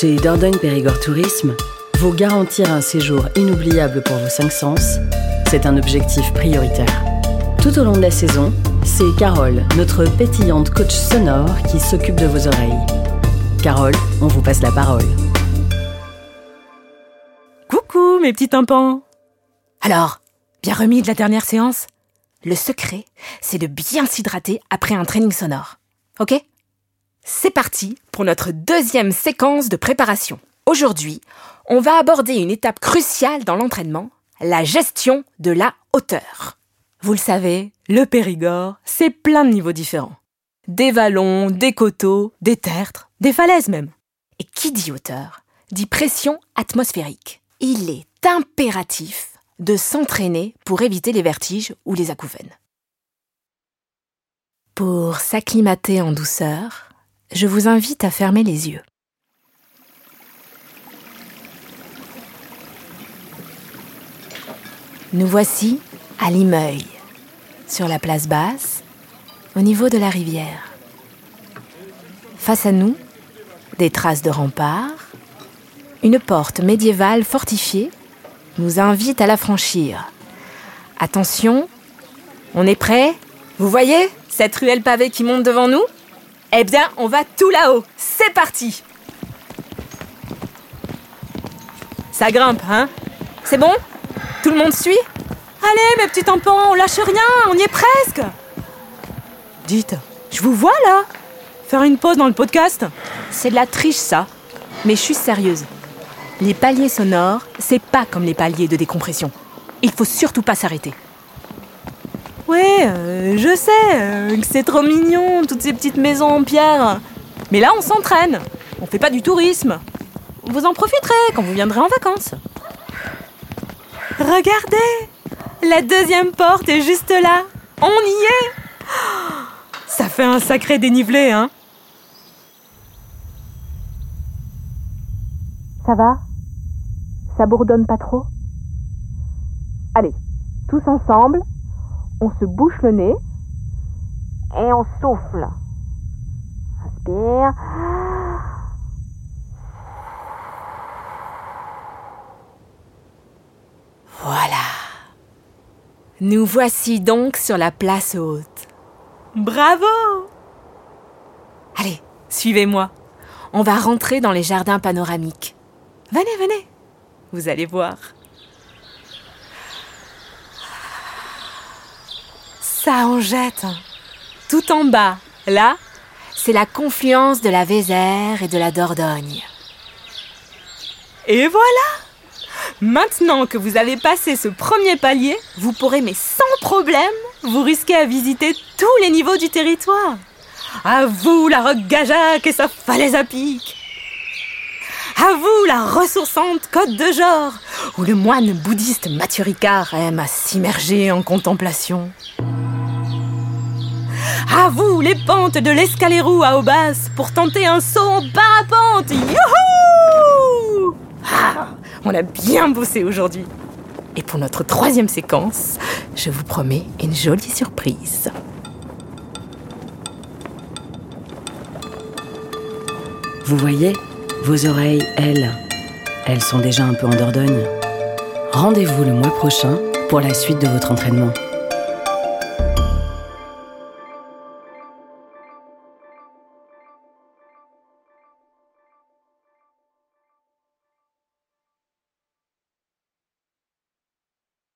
Chez Dordogne Périgord Tourisme, vous garantir un séjour inoubliable pour vos cinq sens, c'est un objectif prioritaire. Tout au long de la saison, c'est Carole, notre pétillante coach sonore, qui s'occupe de vos oreilles. Carole, on vous passe la parole. Coucou mes petits tympans Alors, bien remis de la dernière séance? Le secret, c'est de bien s'hydrater après un training sonore. Ok? C'est parti pour notre deuxième séquence de préparation. Aujourd'hui, on va aborder une étape cruciale dans l'entraînement, la gestion de la hauteur. Vous le savez, le Périgord, c'est plein de niveaux différents. Des vallons, des coteaux, des tertres, des falaises même. Et qui dit hauteur dit pression atmosphérique. Il est impératif de s'entraîner pour éviter les vertiges ou les acouphènes. Pour s'acclimater en douceur, je vous invite à fermer les yeux. Nous voici à Limeuil, sur la place basse, au niveau de la rivière. Face à nous, des traces de remparts, une porte médiévale fortifiée nous invite à la franchir. Attention, on est prêt? Vous voyez cette ruelle pavée qui monte devant nous? Eh bien, on va tout là-haut. C'est parti Ça grimpe, hein C'est bon? Tout le monde suit? Allez, mes petits tampons, on lâche rien, on y est presque Dites, je vous vois là Faire une pause dans le podcast? C'est de la triche, ça. Mais je suis sérieuse. Les paliers sonores, c'est pas comme les paliers de décompression. Il faut surtout pas s'arrêter. Ouais, euh, je sais euh, que c'est trop mignon, toutes ces petites maisons en pierre. Mais là, on s'entraîne. On fait pas du tourisme. Vous en profiterez quand vous viendrez en vacances. Regardez La deuxième porte est juste là On y est Ça fait un sacré dénivelé, hein Ça va? Ça bourdonne pas trop? Allez, tous ensemble, on se bouche le nez et on souffle. Inspire. Voilà. Nous voici donc sur la place haute. Bravo Allez, suivez-moi. On va rentrer dans les jardins panoramiques. Venez, venez. Vous allez voir. Ça jette. Tout en bas, là, c'est la confluence de la Vézère et de la Dordogne. Et voilà Maintenant que vous avez passé ce premier palier, vous pourrez, mais sans problème, vous risquer à visiter tous les niveaux du territoire. À vous, la roque Gajac et sa falaise à pic. À vous, la ressourçante côte de Jor, où le moine bouddhiste Mathieu Ricard aime à s'immerger en contemplation. À vous, les pentes de l'escalérou à Aubas, pour tenter un saut en parapente. Youhou ah, on a bien bossé aujourd'hui. Et pour notre troisième séquence, je vous promets une jolie surprise. Vous voyez, vos oreilles, elles, elles sont déjà un peu en Dordogne. Rendez-vous le mois prochain pour la suite de votre entraînement.